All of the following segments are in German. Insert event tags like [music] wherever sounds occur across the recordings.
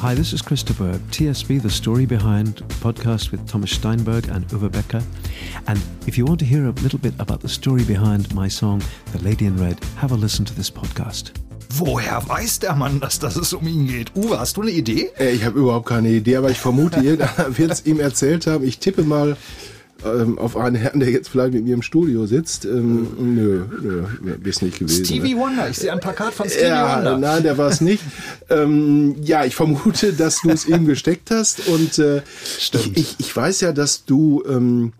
Hi, this is Christopher. TSB, The Story Behind podcast with Thomas Steinberg and Uwe Becker. And if you want to hear a little bit about the story behind my song, The Lady in Red, have a listen to this podcast. Woher weiß der Mann, dass, dass es um ihn geht? Uwe, hast du eine Idee? Äh, ich habe überhaupt keine Idee, aber ich vermute, irgendeiner [laughs] wird es ihm erzählt haben. Ich tippe mal ähm, auf einen Herrn, der jetzt vielleicht mit mir im Studio sitzt. Ähm, nö, nö, ist nicht gewesen. Stevie ne? Wonder, ich sehe ein Plakat von Stevie ja, Wonder. Nein, der war es nicht. [laughs] ähm, ja, ich vermute, dass du es ihm gesteckt hast. Und äh, ich, ich, ich weiß ja, dass du ähm,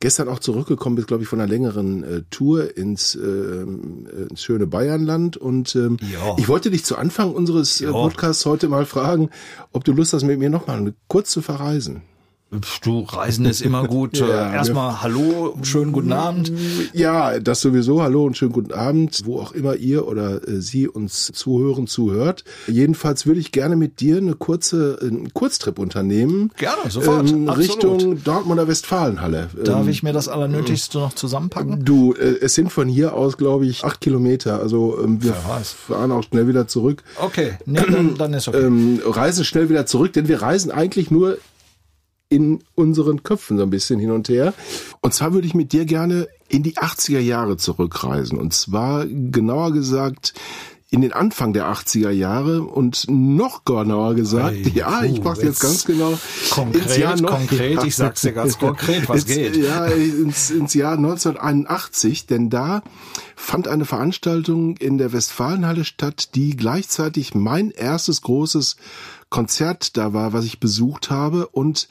gestern auch zurückgekommen bist, glaube ich, von einer längeren äh, Tour ins, äh, ins schöne Bayernland. Und ähm, Ja. ich wollte dich zu Anfang unseres äh, Ja. Podcasts heute mal fragen, ob du Lust hast, mit mir nochmal kurz zu verreisen. Du, Reisen ist immer gut. [laughs] Ja, Äh, Erstmal Hallo, schönen guten Abend. Ja, das sowieso. Hallo und schönen guten Abend, wo auch immer ihr oder äh, Sie uns zuhören, zuhört. Jedenfalls würde ich gerne mit dir eine kurze, einen Kurztrip unternehmen. Gerne, sofort. Ähm. Richtung Dortmunder Westfalenhalle. Darf Ähm, ich mir das Allernötigste noch zusammenpacken? Du, äh, es sind von hier aus, glaube ich, acht Kilometer. Also ähm, wir weiß. fahren auch schnell wieder zurück. Okay, nee, dann, dann ist okay. Ähm, reisen schnell wieder zurück, denn wir reisen eigentlich nur in unseren Köpfen so ein bisschen hin und her. Und zwar würde ich mit dir gerne in die 80er Jahre zurückreisen. Und zwar genauer gesagt in den Anfang der 80er Jahre und noch genauer gesagt, Ei, ja, ich mach's jetzt jetzt ganz genau. konkret, konkret, ich sag's dir ganz konkret, was ins, geht. Ja, ins, ins Jahr 1981, denn da fand eine Veranstaltung in der Westfalenhalle statt, die gleichzeitig mein erstes großes Konzert da war, was ich besucht habe und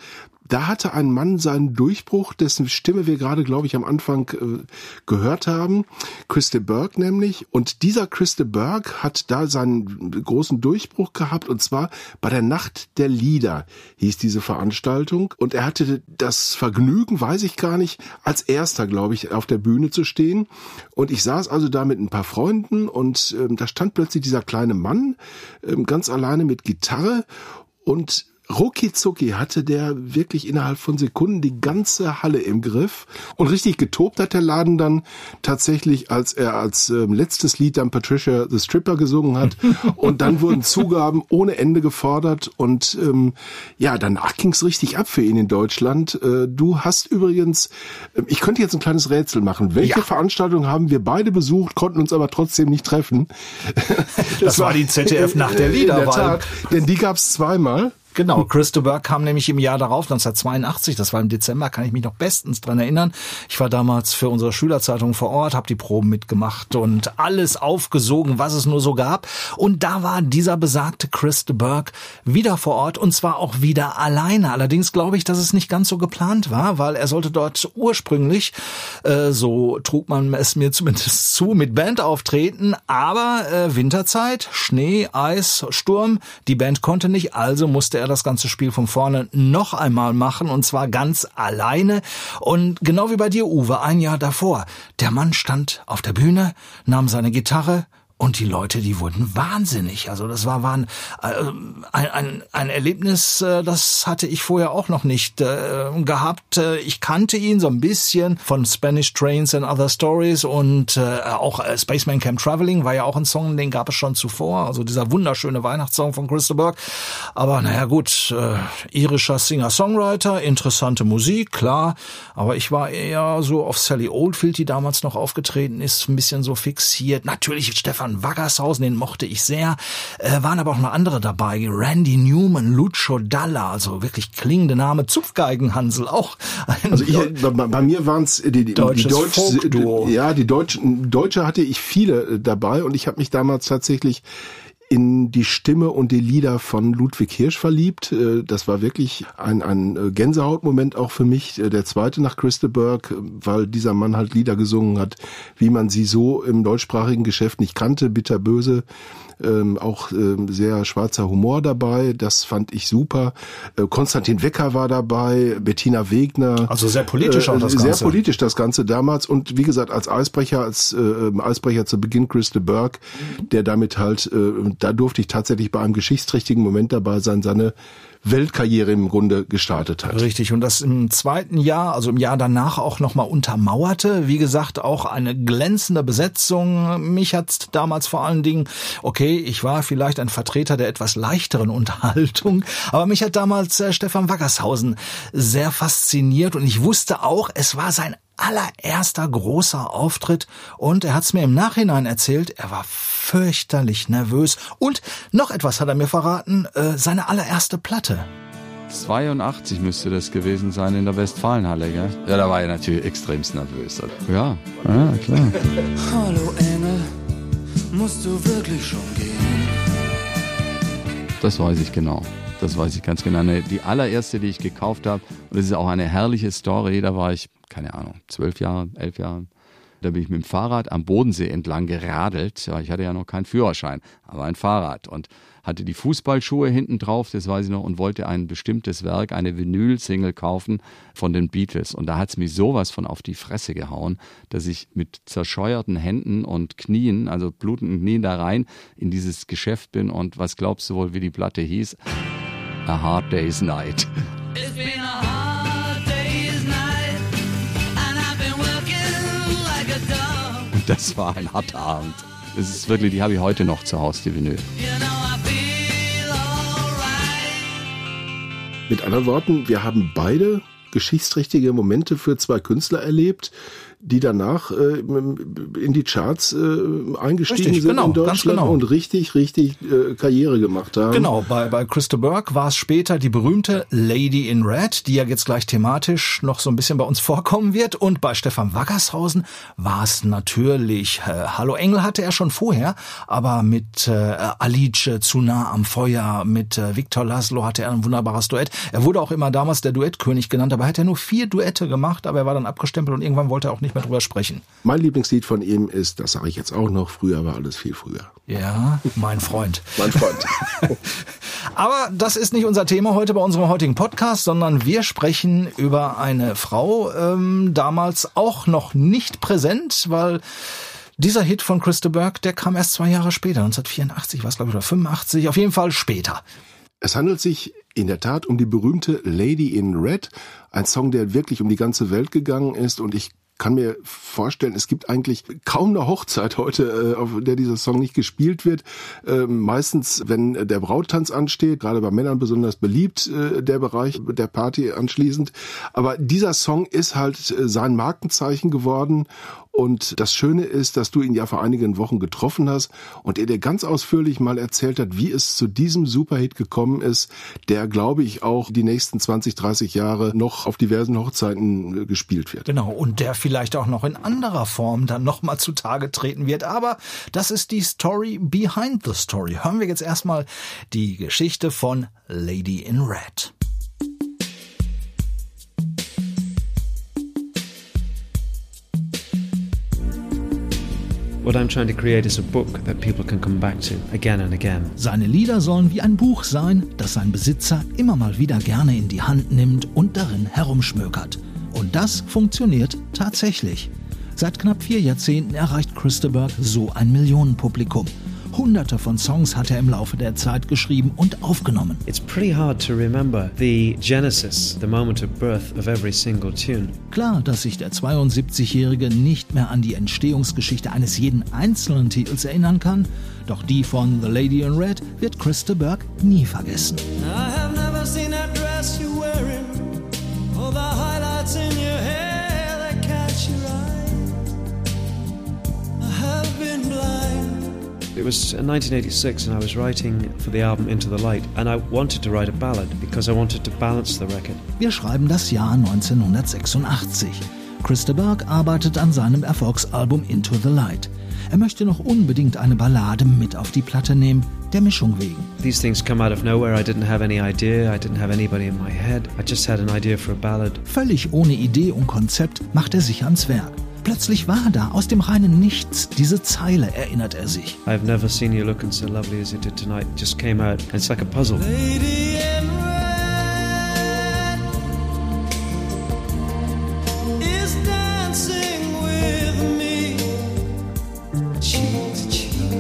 da hatte ein Mann seinen Durchbruch, dessen Stimme wir gerade, glaube ich, am Anfang äh, gehört haben. Christe Berg nämlich. Und dieser Christe Berg hat da seinen großen Durchbruch gehabt. Und zwar bei der Nacht der Lieder hieß diese Veranstaltung. Und er hatte das Vergnügen, weiß ich gar nicht, als erster, glaube ich, auf der Bühne zu stehen. Und ich saß also da mit ein paar Freunden und ähm, da stand plötzlich dieser kleine Mann ähm, ganz alleine mit Gitarre und Rucki Zucki hatte der wirklich innerhalb von Sekunden die ganze Halle im Griff und richtig getobt hat der Laden dann tatsächlich, als er als ähm, letztes Lied dann Patricia the Stripper gesungen hat [laughs] und dann wurden Zugaben ohne Ende gefordert und ähm, ja, danach ging's richtig ab für ihn in Deutschland. Äh, du hast übrigens, ähm, ich könnte jetzt ein kleines Rätsel machen. Welche Ja. Veranstaltung haben wir beide besucht, konnten uns aber trotzdem nicht treffen? Das war die ZDF Nacht der Lieder, In der weil- Tat, denn die gab's zweimal. Genau, Christo Berg kam nämlich im Jahr darauf, 1982, das war im Dezember, kann ich mich noch bestens dran erinnern. Ich war damals für unsere Schülerzeitung vor Ort, habe die Proben mitgemacht und alles aufgesogen, was es nur so gab. Und da war dieser besagte Christo Berg wieder vor Ort und zwar auch wieder alleine. Allerdings glaube ich, dass es nicht ganz so geplant war, weil er sollte dort ursprünglich, äh, so trug man es mir zumindest zu, mit Band auftreten, aber äh, Winterzeit, Schnee, Eis, Sturm, die Band konnte nicht, also musste er das ganze Spiel von vorne noch einmal machen und zwar ganz alleine. Und genau wie bei dir, Uwe, ein Jahr davor. Der Mann stand auf der Bühne, nahm seine Gitarre, und die Leute, die wurden wahnsinnig. Also das war, waren, äh, ein, ein, ein Erlebnis, äh, das hatte ich vorher auch noch nicht äh, gehabt. Ich kannte ihn so ein bisschen von Spanish Trains and Other Stories und auch Spaceman Camp Traveling war ja auch ein Song, den gab es schon zuvor. Also dieser wunderschöne Weihnachtssong von Christa Berg. Aber naja gut, irischer Singer-Songwriter, interessante Musik, klar. Aber ich war eher so auf Sally Oldfield, die damals noch aufgetreten ist, ein bisschen so fixiert. Natürlich Stefan Waggershausen, den mochte ich sehr. Äh, waren aber auch noch andere dabei. Randy Newman, Lucio Dalla, also wirklich klingende Name. Zupfgeigenhansel, auch Also ich, bei, bei mir waren es die, die, die Deutsches Deutsch, Folkduo. ja, die Deutschen, Deutsche hatte ich viele äh, dabei und ich habe mich damals tatsächlich in die Stimme und die Lieder von Ludwig Hirsch verliebt. Äh, das war wirklich ein, ein äh, Gänsehautmoment auch für mich. Äh, der zweite nach Christeberg, weil dieser Mann halt Lieder gesungen hat, wie man sie so im deutschsprachigen Geschäft nicht kannte. Bitterböse, ähm, auch ähm, sehr schwarzer Humor dabei. Das fand ich super. Äh, Konstantin Wecker war dabei, Bettina Wegner. Also sehr politisch auch das Ganze. Sehr politisch das Ganze damals. Und wie gesagt, als Eisbrecher, als äh, Eisbrecher zu Beginn Christa Burke, der damit halt, äh, da durfte ich tatsächlich bei einem geschichtsträchtigen Moment dabei sein, seine Weltkarriere im Grunde gestartet hat. Richtig. Und das im zweiten Jahr, also im Jahr danach auch nochmal untermauerte. Wie gesagt, auch eine glänzende Besetzung. Mich hat damals vor allen Dingen, okay, ich war vielleicht ein Vertreter der etwas leichteren Unterhaltung, aber mich hat damals äh, Stefan Wackershausen sehr fasziniert und ich wusste auch, es war sein allererster großer Auftritt und er hat's mir im Nachhinein erzählt, er war fürchterlich nervös und noch etwas hat er mir verraten, äh, seine allererste Platte. 82 müsste das gewesen sein in der Westfalenhalle, gell? Ja, da war er natürlich extremst nervös. Ja, ja, klar. Hallo Engel, musst du wirklich schon gehen? Das weiß ich genau. Das weiß ich ganz genau. Die allererste, die ich gekauft habe, und das ist auch eine herrliche Story, da war ich, keine Ahnung, zwölf Jahre, elf Jahre. Da bin ich mit dem Fahrrad am Bodensee entlang geradelt. Ich hatte ja noch keinen Führerschein, aber ein Fahrrad. Und hatte die Fußballschuhe hinten drauf, das weiß ich noch, und wollte ein bestimmtes Werk, eine Vinyl-Single kaufen von den Beatles. Und da hat es mich sowas von auf die Fresse gehauen, dass ich mit zerscheuerten Händen und Knien, also blutenden Knien da rein in dieses Geschäft bin. Und was glaubst du wohl, wie die Platte hieß? A Hard Day's Night. It's been a hard das war ein harter Abend. Das ist wirklich, die habe ich heute noch zu Hause, die Vinyl. Mit anderen Worten, wir haben beide geschichtsträchtige Momente für zwei Künstler erlebt, die danach äh, in die Charts äh, eingestiegen Richtig, sind genau, in Deutschland genau. und richtig, richtig äh, Karriere gemacht haben. Genau, bei, bei Christa Burke war es später die berühmte Lady in Red, die ja jetzt gleich thematisch noch so ein bisschen bei uns vorkommen wird. Und bei Stefan Wackershausen war es natürlich, äh, Hallo Engel hatte er schon vorher, aber mit äh, Alice zu nah am Feuer, mit äh, Viktor Laszlo hatte er ein wunderbares Duett. Er wurde auch immer damals der Duettkönig genannt, aber er hat ja nur vier Duette gemacht, aber er war dann abgestempelt und irgendwann wollte er auch nicht mehr drüber sprechen. Mein Lieblingslied von ihm ist, das sage ich jetzt auch noch, früher war alles viel früher. Ja, mein Freund. Mein Freund. [laughs] Aber das ist nicht unser Thema heute bei unserem heutigen Podcast, sondern wir sprechen über eine Frau, ähm, damals auch noch nicht präsent, weil dieser Hit von Christa Burke, der kam erst zwei Jahre später, 1984 war es glaube ich oder 85, auf jeden Fall später. Es handelt sich in der Tat um die berühmte Lady in Red, ein Song, der wirklich um die ganze Welt gegangen ist und ich kann mir vorstellen, es gibt eigentlich kaum eine Hochzeit heute, äh, auf der dieser Song nicht gespielt wird. Ähm, meistens, wenn der Brauttanz ansteht, gerade bei Männern besonders beliebt, äh, der Bereich der Party anschließend. Aber dieser Song ist halt äh, sein Markenzeichen geworden und das Schöne ist, dass du ihn ja vor einigen Wochen getroffen hast und er dir ganz ausführlich mal erzählt hat, wie es zu diesem Superhit gekommen ist, der, glaube ich, auch die nächsten 20, 30 Jahre noch auf diversen Hochzeiten äh, gespielt wird. Genau, und der vielleicht auch noch in anderer Form dann nochmal zutage treten wird. Aber das ist die Story behind the story. Hören wir jetzt erstmal die Geschichte von Lady in Red. What I'm trying to create is a book that people can come back to again and again. Seine Lieder sollen wie ein Buch sein, das sein Besitzer immer mal wieder gerne in die Hand nimmt und darin herumschmökert. Und das funktioniert tatsächlich. Seit knapp vier Jahrzehnten erreicht Christaberg so ein Millionenpublikum. Hunderte von Songs hat er im Laufe der Zeit geschrieben und aufgenommen. It's pretty hard to remember the genesis, the moment of birth of every single tune. Klar, dass sich der 72-Jährige nicht mehr an die Entstehungsgeschichte eines jeden einzelnen Titels erinnern kann, doch die von The Lady in Red wird Christaberg nie vergessen. It was in 1986 and I was writing for the album Into the Light and I wanted to write a ballad because I wanted to balance the record. Wir schreiben das Jahr 1986. Christaberg arbeitet an seinem Erfolgsalbum Into the Light. Er möchte noch unbedingt eine Ballade mit auf die Platte nehmen, der Mischung wegen. These things come out of nowhere. I didn't have any idea. I didn't have anybody in my head. I just had an idea for a ballad. Völlig ohne Idee und Konzept macht er sich ans Werk. Plötzlich war da aus dem reinen Nichts diese Zeile, erinnert er sich. I've never seen you looking so lovely as you did tonight. It just came out. It's like a puzzle. Lady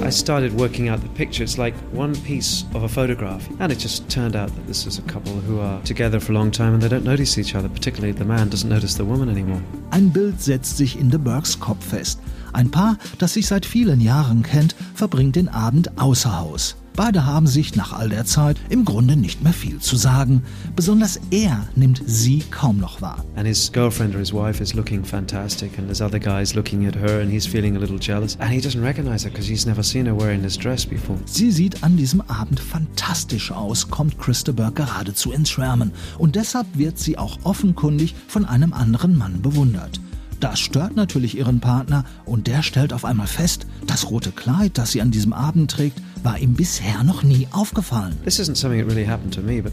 I started working out the picture. It's like one piece of a photograph. And it just turned out that this is a couple who are together for a long time and they don't notice each other. Particularly the man doesn't notice the woman anymore. Ein Bild setzt sich in de Burks Kopf fest. Ein Paar, das sich seit vielen Jahren kennt, verbringt den Abend außer Haus. Beide haben sich nach all der Zeit im Grunde nicht mehr viel zu sagen. Besonders er nimmt sie kaum noch wahr. And his girlfriend or his wife is looking fantastic, and there's other guys looking at her, and he's feeling a little jealous. And he doesn't recognize her because he's never seen her wearing this dress before. Sie sieht an diesem Abend fantastisch aus, kommt Christa Burke geradezu ins Schwärmen. Und deshalb wird sie auch offenkundig von einem anderen Mann bewundert. Das stört natürlich ihren Partner und der stellt auf einmal fest, das rote Kleid, das sie an diesem Abend trägt, war ihm bisher noch nie aufgefallen. Really me,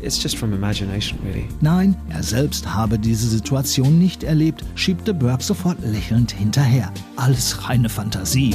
really. Nein, er selbst habe diese Situation nicht erlebt, schiebt de Burke sofort lächelnd hinterher. Alles reine Fantasie.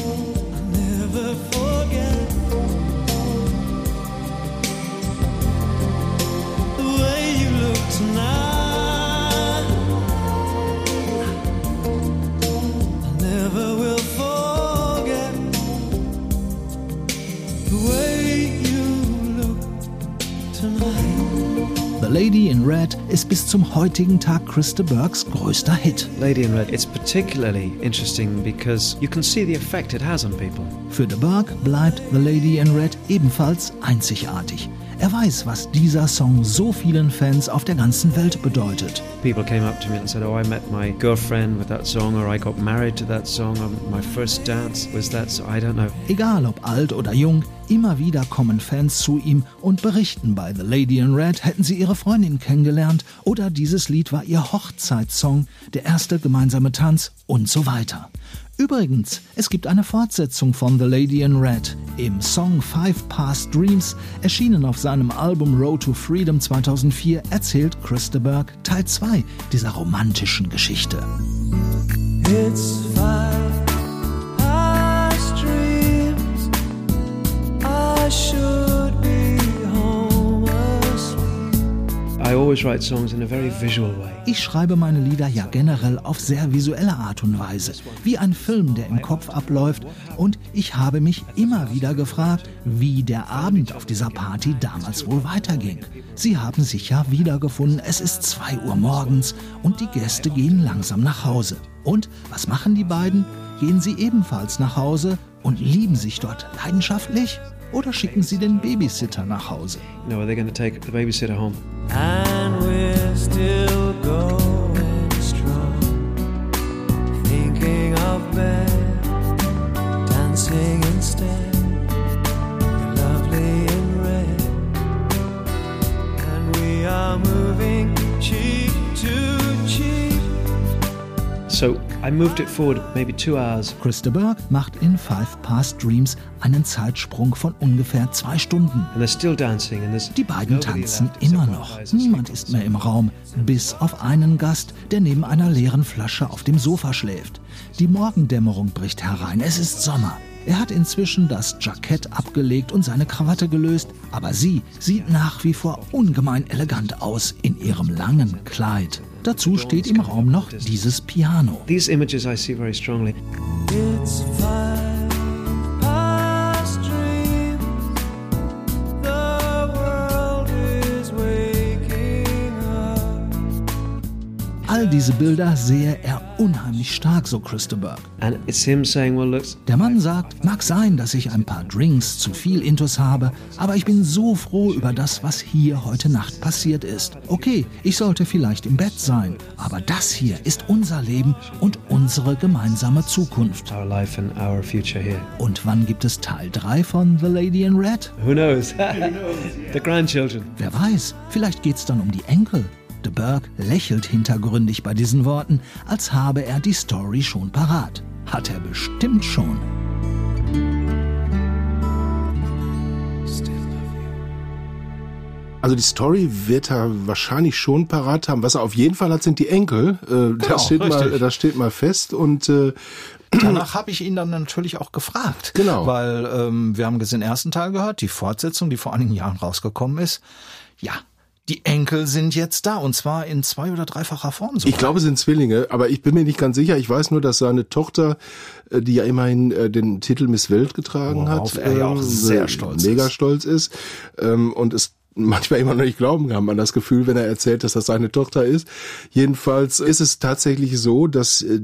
Red ist bis zum heutigen Tag Christa Burkes größter Hit. Lady in Red, it's particularly interesting because you can see the effect it has on people. Für de Burke bleibt The Lady in Red ebenfalls einzigartig. Er weiß, was dieser Song so vielen Fans auf der ganzen Welt bedeutet. People came up to me and said, Oh, I met my girlfriend with that song, or I got married to that song, or my first dance was that song. I don't know. Egal ob alt oder jung, immer wieder kommen Fans zu ihm und berichten, bei The Lady in Red hätten sie ihre Freundin kennengelernt oder dieses Lied war ihr Hochzeitssong, der erste gemeinsame Tanz und so weiter. Übrigens, es gibt eine Fortsetzung von The Lady in Red. Im Song Five Past Dreams, erschienen auf seinem Album Road to Freedom 2004, erzählt Christa Burke Teil 2 dieser romantischen Geschichte. It's five Ich schreibe meine Lieder ja generell auf sehr visuelle Art und Weise, wie ein Film, der im Kopf abläuft. Und ich habe mich immer wieder gefragt, wie der Abend auf dieser Party damals wohl weiterging. Sie haben sich ja wiedergefunden, es ist 2 Uhr morgens und die Gäste gehen langsam nach Hause. Und was machen die beiden? Gehen sie ebenfalls nach Hause und lieben sich dort leidenschaftlich? Oder schicken sie den Babysitter nach Hause? No, are they going to take the babysitter home? And we're still going strong. Thinking of bed, dancing instead. Lovely in red. And we are moving cheek to cheek. So I moved it forward maybe two hours. Christa Burke macht in Five Past Dreams einen Zeitsprung von ungefähr zwei Stunden. And they're still dancing, and there's Die beiden tanzen immer noch. Niemand ist mehr im Raum, bis auf einen Gast, der neben einer leeren Flasche auf dem Sofa schläft. Die Morgendämmerung bricht herein. Es ist Sommer. Er hat inzwischen das Jackett abgelegt und seine Krawatte gelöst, aber sie sieht nach wie vor ungemein elegant aus in ihrem langen Kleid. Dazu steht im Raum noch dieses Piano. These images I see very strongly. It's. All diese Bilder sehe er unheimlich stark, so look, Der Mann sagt, mag sein, dass ich ein paar Drinks zu viel Intus habe, aber ich bin so froh über das, was hier heute Nacht passiert ist. Okay, ich sollte vielleicht im Bett sein, aber das hier ist unser Leben und unsere gemeinsame Zukunft. Und wann gibt es Teil 3 von The Lady in Red? Who knows? [laughs] the grandchildren. Wer weiß, vielleicht geht's dann um die Enkel. De Burgh lächelt hintergründig bei diesen Worten, als habe er die Story schon parat. Hat er bestimmt schon. Also die Story wird er wahrscheinlich schon parat haben. Was er auf jeden Fall hat, sind die Enkel. Äh, das, steht mal, das steht mal fest. Und äh, Danach habe ich ihn dann natürlich auch gefragt. Genau. Weil ähm, wir haben jetzt den ersten Teil gehört, die Fortsetzung, die vor einigen Jahren rausgekommen ist. Ja, die Enkel sind jetzt da und zwar in zwei- oder dreifacher Form. sogar. ich glaube, es sind Zwillinge, aber ich bin mir nicht ganz sicher. Ich weiß nur, dass seine Tochter, äh, die ja immerhin äh, den Titel Miss Welt getragen Worauf hat, er ja auch ähm, sehr stolz mega ist. stolz ist ähm, und es manchmal immer noch nicht glauben kann man das Gefühl, wenn er erzählt, dass das seine Tochter ist. Jedenfalls ist es tatsächlich so, dass äh,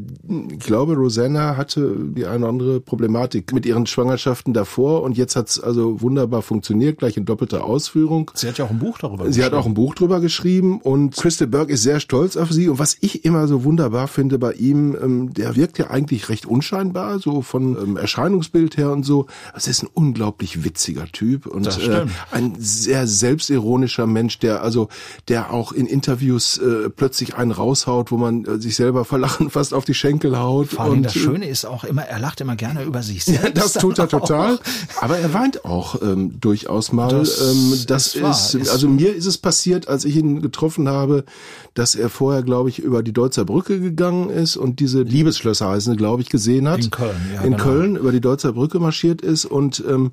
ich glaube, Rosanna hatte die eine oder andere Problematik mit ihren Schwangerschaften davor und jetzt hat es also wunderbar funktioniert, gleich in doppelter Ausführung. Sie hat ja auch ein Buch darüber Sie hat auch ein Buch drüber geschrieben und Crystal Burke ist sehr stolz auf sie. Und was ich immer so wunderbar finde bei ihm, ähm, der wirkt ja eigentlich recht unscheinbar, so von ähm, Erscheinungsbild her und so. Es ist ein unglaublich witziger Typ und äh, ein sehr selbstironischer Mensch, der also, der auch in Interviews äh, plötzlich einen raushaut, wo man äh, sich selber vor Lachen fast auf die Schenkel haut. Vor allem und, das äh, Schöne ist auch immer, er lacht immer gerne über sich [laughs] ja, selbst. das tut er total. Aber er weint auch ähm, durchaus mal. Das ähm, das ist, Ist- also mir ist es passiert, als ich ihn getroffen habe, dass er vorher, glaube ich, über die Deutzer Brücke gegangen ist und diese Liebesschlösser heißen, glaube ich, gesehen hat. In Köln, ja, In genau. Köln über die Deutzer Brücke marschiert ist und ähm,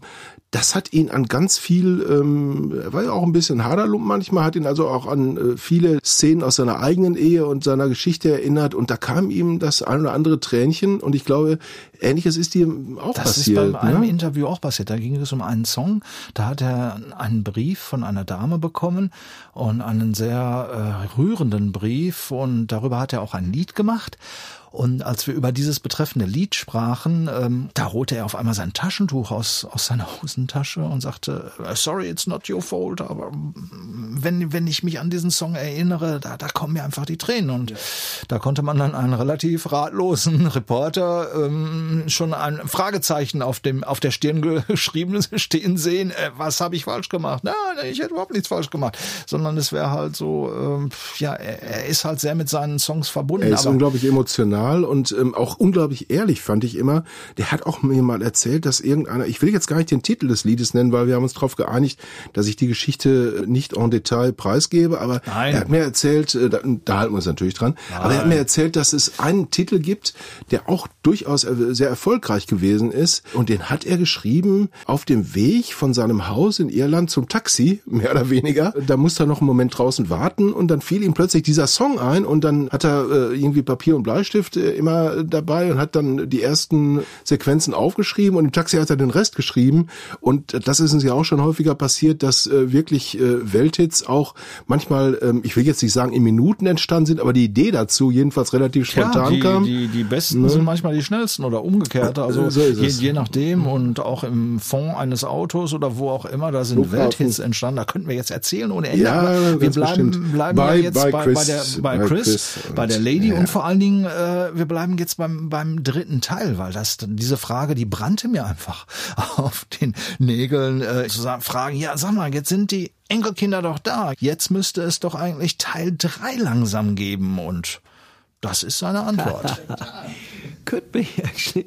das hat ihn an ganz viel, ähm, er war ja auch ein bisschen Haderlump manchmal, hat ihn also auch an äh, viele Szenen aus seiner eigenen Ehe und seiner Geschichte erinnert und da kam ihm das ein oder andere Tränchen und ich glaube, ähnliches ist ihm auch Das passiert. ist bei einem ne? Interview auch passiert. Da ging es um einen Song. Da hat er einen Brief von einer Dame bekommen und einen sehr äh, rührenden Brief und darüber hat er auch ein Lied gemacht. Und als wir über dieses betreffende Lied sprachen, ähm, da holte er auf einmal sein Taschentuch aus, aus seiner Hosentasche und sagte, "Uh, sorry, it's not your fault, aber mm, wenn, wenn ich mich an diesen Song erinnere, da, da kommen mir einfach die Tränen. Und da konnte man dann einen relativ ratlosen [laughs] Reporter ähm, schon ein Fragezeichen auf dem auf der Stirn [laughs] geschrieben stehen sehen. Äh, was habe ich falsch gemacht? Nein, ich hätte überhaupt nichts falsch gemacht. Sondern es wäre halt so, ähm, ja, er, er ist halt sehr mit seinen Songs verbunden. Er ist unglaublich emotional und ähm, auch unglaublich ehrlich, fand ich immer. Der hat auch mir mal erzählt, dass irgendeiner, ich will jetzt gar nicht den Titel des Liedes nennen, weil wir haben uns darauf geeinigt, dass ich die Geschichte nicht en Detail preisgebe, aber Nein. er hat mir erzählt, äh, da, da halten wir uns natürlich dran, aber er hat mir erzählt, dass es einen Titel gibt, der auch durchaus sehr erfolgreich gewesen ist und den hat er geschrieben auf dem Weg von seinem Haus in Irland zum Taxi, mehr oder weniger. Da musste er noch einen Moment draußen warten und dann fiel ihm plötzlich dieser Song ein und dann hat er äh, irgendwie Papier und Bleistift äh, immer dabei und hat dann die ersten Sequenzen aufgeschrieben und im Taxi hat er den Rest geschrieben und das ist uns ja auch schon häufiger passiert, dass äh, wirklich äh, Welthits auch manchmal, ähm, ich will jetzt nicht sagen in Minuten entstanden sind, aber die Idee dazu jedenfalls relativ spontan ja, die, kam. Die, die besten sind manchmal die schnellsten oder umgekehrt. Also So je, je nachdem und auch im Fond eines Autos oder wo auch immer, da sind Flughafen. Welthits entstanden. Da könnten wir jetzt erzählen ohne Ende. Ja, wir bleiben, bestimmt. bleiben Bei- ja jetzt bei bei, bei, Chris. der, bei, Bei Chris, Chris. bei der Lady Ja. und vor allen Dingen, äh, wir bleiben jetzt beim, beim dritten Teil, weil das diese Frage, die brannte mir einfach [laughs] auf den Nägeln, äh, zu sagen, fragen, ja, sag mal, jetzt sind die Enkelkinder doch da. Jetzt müsste es doch eigentlich Teil drei langsam geben und das ist seine Antwort. [laughs] Could be, [laughs] actually.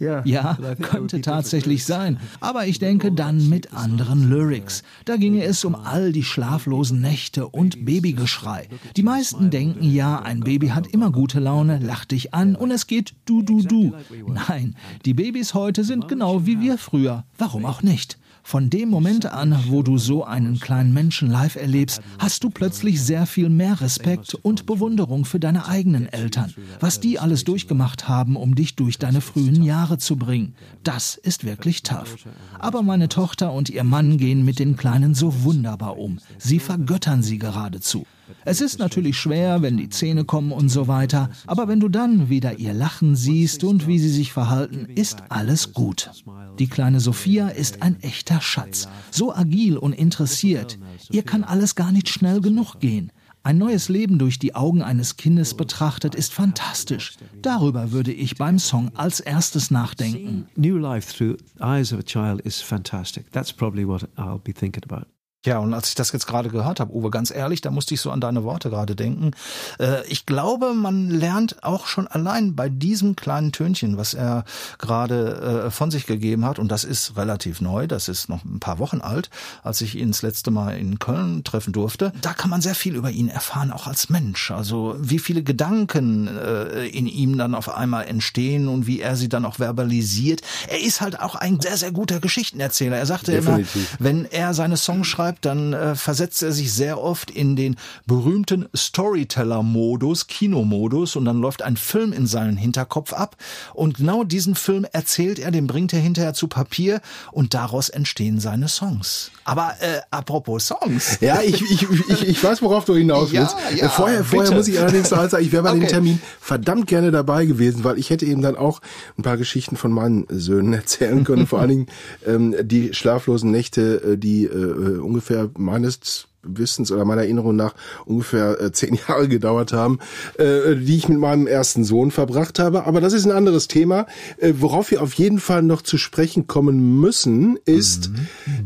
yeah. Ja, könnte tatsächlich sein. Aber ich denke dann mit anderen Lyrics. Da ginge es um all die schlaflosen Nächte und Babygeschrei. Die meisten denken ja, ein Baby hat immer gute Laune, lacht dich an und es geht du, du, du. Nein, die Babys heute sind genau wie wir früher. Warum auch nicht? Von dem Moment an, wo du so einen kleinen Menschen live erlebst, hast du plötzlich sehr viel mehr Respekt und Bewunderung für deine eigenen Eltern. Was die alles durchgemacht haben, um dich durch deine frühen Jahre zu bringen. Das ist wirklich tough. Aber meine Tochter und ihr Mann gehen mit den Kleinen so wunderbar um. Sie vergöttern sie geradezu. Es ist natürlich schwer, wenn die Zähne kommen und so weiter, aber wenn du dann wieder ihr Lachen siehst und wie sie sich verhalten, ist alles gut. Die kleine Sophia ist ein echter Schatz, so agil und interessiert. Ihr kann alles gar nicht schnell genug gehen. Ein neues Leben durch die Augen eines Kindes betrachtet ist fantastisch. Darüber würde ich beim Song als erstes nachdenken. New life through eyes of a child is fantastic. That's probably what I'll be thinking about. Ja, und als ich das jetzt gerade gehört habe, Uwe, ganz ehrlich, da musste ich so an deine Worte gerade denken. Äh, ich glaube, man lernt auch schon allein bei diesem kleinen Tönchen, was er gerade äh, von sich gegeben hat, und das ist relativ neu, das ist noch ein paar Wochen alt, als ich ihn das letzte Mal in Köln treffen durfte, da kann man sehr viel über ihn erfahren, auch als Mensch. Also wie viele Gedanken äh, in ihm dann auf einmal entstehen und wie er sie dann auch verbalisiert. Er ist halt auch ein sehr, sehr guter Geschichtenerzähler. Er sagte Definitiv. immer, wenn er seine Songs schreibt, dann äh, versetzt er sich sehr oft in den berühmten Storyteller-Modus, Kinomodus und dann läuft ein Film in seinen Hinterkopf ab und genau diesen Film erzählt er, den bringt er hinterher zu Papier und daraus entstehen seine Songs. Aber äh, apropos Songs. Ja, ich, ich, ich, ich weiß, worauf du hinaus willst. Ja, ja, vorher, vorher muss ich allerdings sagen, ich wäre bei dem Okay. Termin verdammt gerne dabei gewesen, weil ich hätte eben dann auch ein paar Geschichten von meinen Söhnen [laughs] erzählen können. Vor allen Dingen ähm, die schlaflosen Nächte, äh, die äh, ungefähr meines Wissens oder meiner Erinnerung nach ungefähr äh, zehn [laughs] Jahre gedauert haben, äh, die ich mit meinem ersten Sohn verbracht habe. Aber das ist ein anderes Thema. Äh, worauf wir auf jeden Fall noch zu sprechen kommen müssen, ist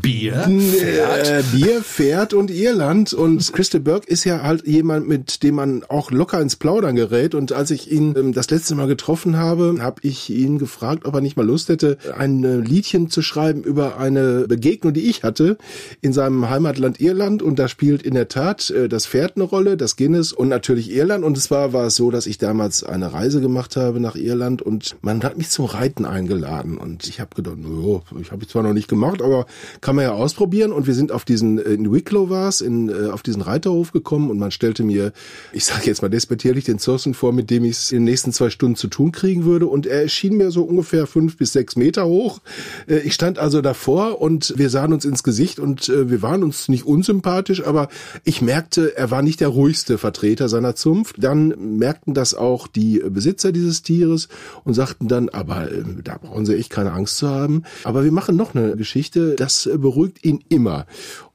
Bier, äh, Bier, Pferd und Irland. Und Christa Burke ist ja halt jemand, mit dem man auch locker ins Plaudern gerät. Und als ich ihn ähm, das letzte Mal getroffen habe, habe ich ihn gefragt, ob er nicht mal Lust hätte, ein äh, Liedchen zu schreiben über eine Begegnung, die ich hatte in seinem Heimatland Irland. Und da spielt in der Tat äh, das Pferd eine Rolle, das Guinness und natürlich Irland. Und es war, es so, dass ich damals eine Reise gemacht habe nach Irland und man hat mich zum Reiten eingeladen. Und ich habe gedacht, no, ich habe es zwar noch nicht gemacht, aber kann man ja ausprobieren. Und wir sind auf diesen, äh, in Wicklow war in, äh, auf diesen Reiterhof gekommen und man stellte mir, ich sage jetzt mal despektierlich, den Zossen vor, mit dem ich es in den nächsten zwei Stunden zu tun kriegen würde. Und er erschien mir so ungefähr fünf bis sechs Meter hoch. Äh, Ich stand also davor und wir sahen uns ins Gesicht und wir waren uns nicht unsympathisch, aber ich merkte, er war nicht der ruhigste Vertreter seiner Zunft. Dann merkten das auch die Besitzer dieses Tieres und sagten dann, aber da brauchen sie echt keine Angst zu haben. Aber wir machen noch eine Geschichte, das beruhigt ihn immer.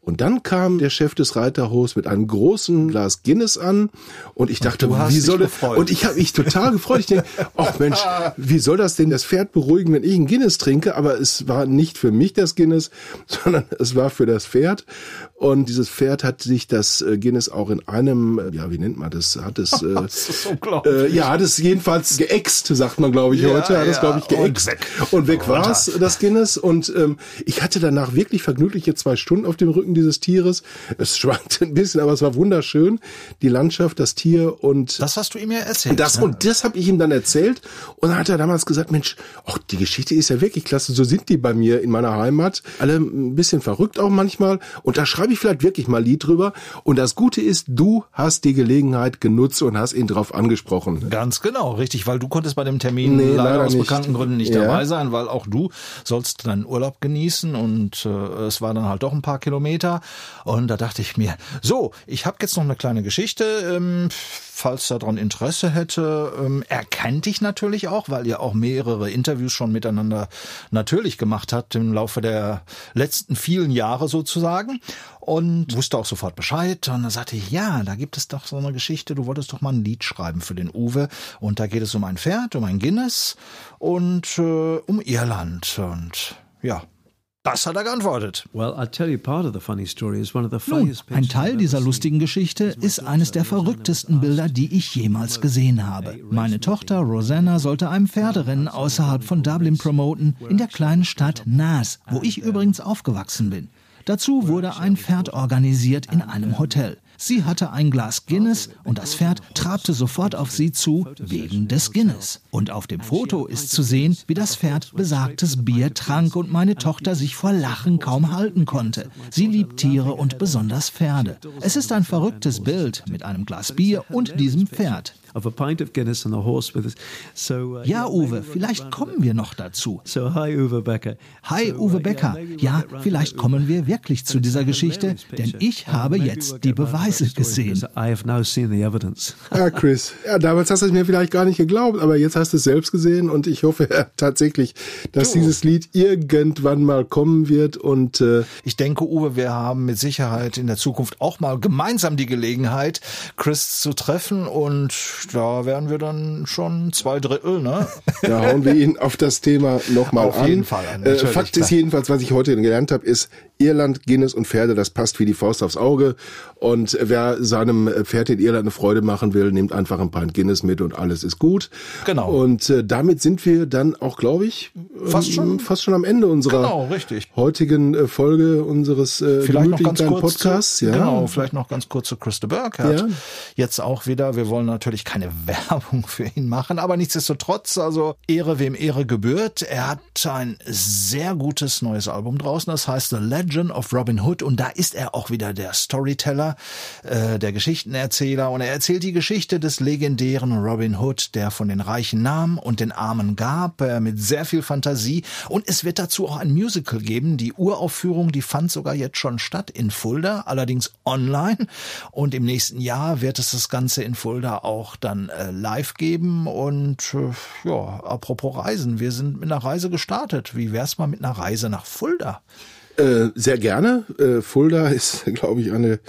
Und dann kam der Chef des Reiterhofs mit einem großen Glas Guinness an und ich dachte, hast wie soll das? Und ich habe mich total gefreut. Ich denke, ach Mensch, wie soll das denn das Pferd beruhigen, wenn ich ein Guinness trinke? Aber es war nicht für mich das Guinness, [laughs] sondern es war für das Pferd. Und dieses Pferd hat sich das äh, Guinness auch in einem, äh, ja, wie nennt man das? Hat es, [laughs] äh, Das äh, ja, hat es jedenfalls geäxt, sagt man, glaube ich, Ja, heute. Hat es, ja, glaube ich, und geäxt. weg. Und weg Runter. war es, das Guinness. Und ähm, ich hatte danach wirklich vergnügliche zwei Stunden auf dem Rücken dieses Tieres. Es [laughs] schwankte ein bisschen, aber es war wunderschön. Die Landschaft, das Tier und Das hast du ihm ja erzählt. das ne? und das habe ich ihm dann erzählt und dann hat er damals gesagt, Mensch, ach, die Geschichte ist ja wirklich klasse, so sind die bei mir in meiner Heimat, alle ein bisschen verrückt auch manchmal und da schreibe ich vielleicht wirklich mal Lied drüber und das Gute ist, du hast die Gelegenheit genutzt und hast ihn drauf angesprochen. Ganz genau, richtig, weil du konntest bei dem Termin Nee, leider, leider aus nicht. bekannten Gründen nicht Ja. dabei sein, weil auch du sollst deinen Urlaub genießen und äh, es war dann halt doch ein paar Kilometer und da dachte ich mir, so, ich habe jetzt noch eine kleine Geschichte, ähm, falls daran Interesse hätte. Ähm, er kennt dich natürlich auch, weil ihr auch mehrere Interviews schon miteinander natürlich gemacht habt im Laufe der letzten vielen Jahre sozusagen und wusste auch sofort Bescheid. Und dann sagte ich, ja, da gibt es doch so eine Geschichte, du wolltest doch mal ein Lied schreiben für den Uwe. Und da geht es um ein Pferd, um ein Guinness und äh, um Irland. Und ja, das hat er geantwortet. Well, I'll tell you part of the funny story is one of the Nun, ein Teil dieser lustigen. Geschichte ist eines der verrücktesten Bilder, die ich jemals gesehen habe. Meine Tochter Rosanna sollte einem Pferderennen außerhalb von Dublin promoten, in der kleinen Stadt Naas, wo ich übrigens aufgewachsen bin. Dazu wurde ein Pferd organisiert in einem Hotel. Sie hatte ein Glas Guinness und das Pferd trabte sofort auf sie zu wegen des Guinness. Und auf dem Foto ist zu sehen, wie das Pferd besagtes Bier trank und meine Tochter sich vor Lachen kaum halten konnte. Sie liebt Tiere und besonders Pferde. Es ist ein verrücktes Bild mit einem Glas Bier und diesem Pferd. Of a pint of Guinness and a horse with us. So, uh, Ja, Uwe, vielleicht kommen wir noch dazu. So, hi, Uwe Becker. Hi, So, uh, Uwe yeah, Becker. maybe Ja, vielleicht to kommen wir wirklich zu dieser Geschichte, denn ich habe jetzt die Beweise gesehen. I have now seen the evidence. Ja, [laughs] Chris. Ja, damals hast du es mir vielleicht gar nicht geglaubt, aber jetzt hast du es selbst gesehen und ich hoffe ja, tatsächlich, dass dieses Lied irgendwann mal kommen wird und äh, Ich denke, Uwe, wir haben mit Sicherheit in der Zukunft auch mal gemeinsam die Gelegenheit, Chris zu treffen und da wären wir dann schon zwei Drittel, ne? [laughs] Da hauen wir ihn auf das Thema nochmal an. Auf jeden Fall an, Äh, Fakt klar. ist jedenfalls, was ich heute gelernt habe, ist Irland, Guinness und Pferde, das passt wie die Faust aufs Auge. Und wer seinem Pferd in Irland eine Freude machen will, nimmt einfach ein Pint Guinness mit und alles ist gut. Genau. Und äh, damit sind wir dann auch, glaube ich, Fast ähm, schon. fast schon am Ende unserer Genau, richtig. heutigen äh, Folge unseres äh, Vielleicht noch gemütlichen ganz kleinen kurz, Podcasts. zu, Ja. genau, vielleicht noch ganz kurz zu Christa Burkhardt. Ja. Jetzt auch wieder, wir wollen natürlich keine [laughs] Werbung für ihn machen, aber nichtsdestotrotz, also Ehre wem Ehre gebührt. Er hat ein sehr gutes neues Album draußen, das heißt The Legend of Robin Hood und da ist er auch wieder der Storyteller, äh, der Geschichtenerzähler und er erzählt die Geschichte des legendären Robin Hood, der von den Reichen nahm und den Armen gab, äh, mit sehr viel Fantasie und es wird dazu auch ein Musical geben. Die Uraufführung, die fand sogar jetzt schon statt in Fulda, allerdings online. Und im nächsten Jahr wird es das Ganze in Fulda auch dann äh, live geben. Und äh, ja, apropos Reisen, wir sind mit einer Reise gestartet. Wie wär's mal mit einer Reise nach Fulda? Äh, sehr gerne. Äh, Fulda ist, [laughs] glaube ich, eine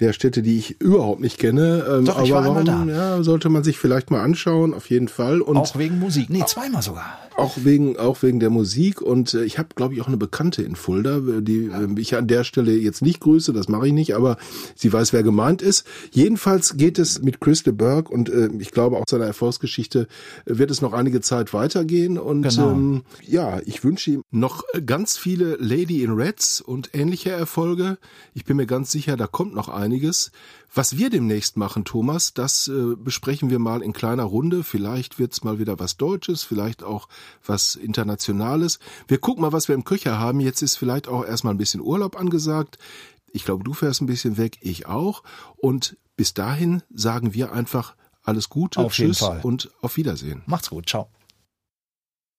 der Städte, die ich überhaupt nicht kenne. Ähm, Doch, ich aber war warum. Ja, sollte man sich vielleicht mal anschauen, auf jeden Fall. Und auch wegen Musik. Nee, zweimal sogar. auch wegen auch wegen der Musik und äh, ich habe glaube ich auch eine Bekannte in Fulda, äh, die äh, ich an der Stelle jetzt nicht grüße, das mache ich nicht, aber sie weiß, wer gemeint ist. Jedenfalls geht es mit Chris de Burgh und äh, ich glaube auch seiner Erfolgsgeschichte äh, wird es noch einige Zeit weitergehen und Genau. ähm, ja, ich wünsche ihm noch äh, ganz viele Lady in Reds und ähnliche Erfolge. Ich bin mir ganz sicher, da kommt noch einiges. Was wir demnächst machen, Thomas, das äh, besprechen wir mal in kleiner Runde. Vielleicht wird's mal wieder was Deutsches, vielleicht auch was Internationales. Wir gucken mal, was wir im Köcher haben. Jetzt ist vielleicht auch erstmal ein bisschen Urlaub angesagt. Ich glaube, du fährst ein bisschen weg, ich auch. Und bis dahin sagen wir einfach alles Gute, Auf jeden Tschüss Fall. und auf Wiedersehen. Macht's gut. Ciao.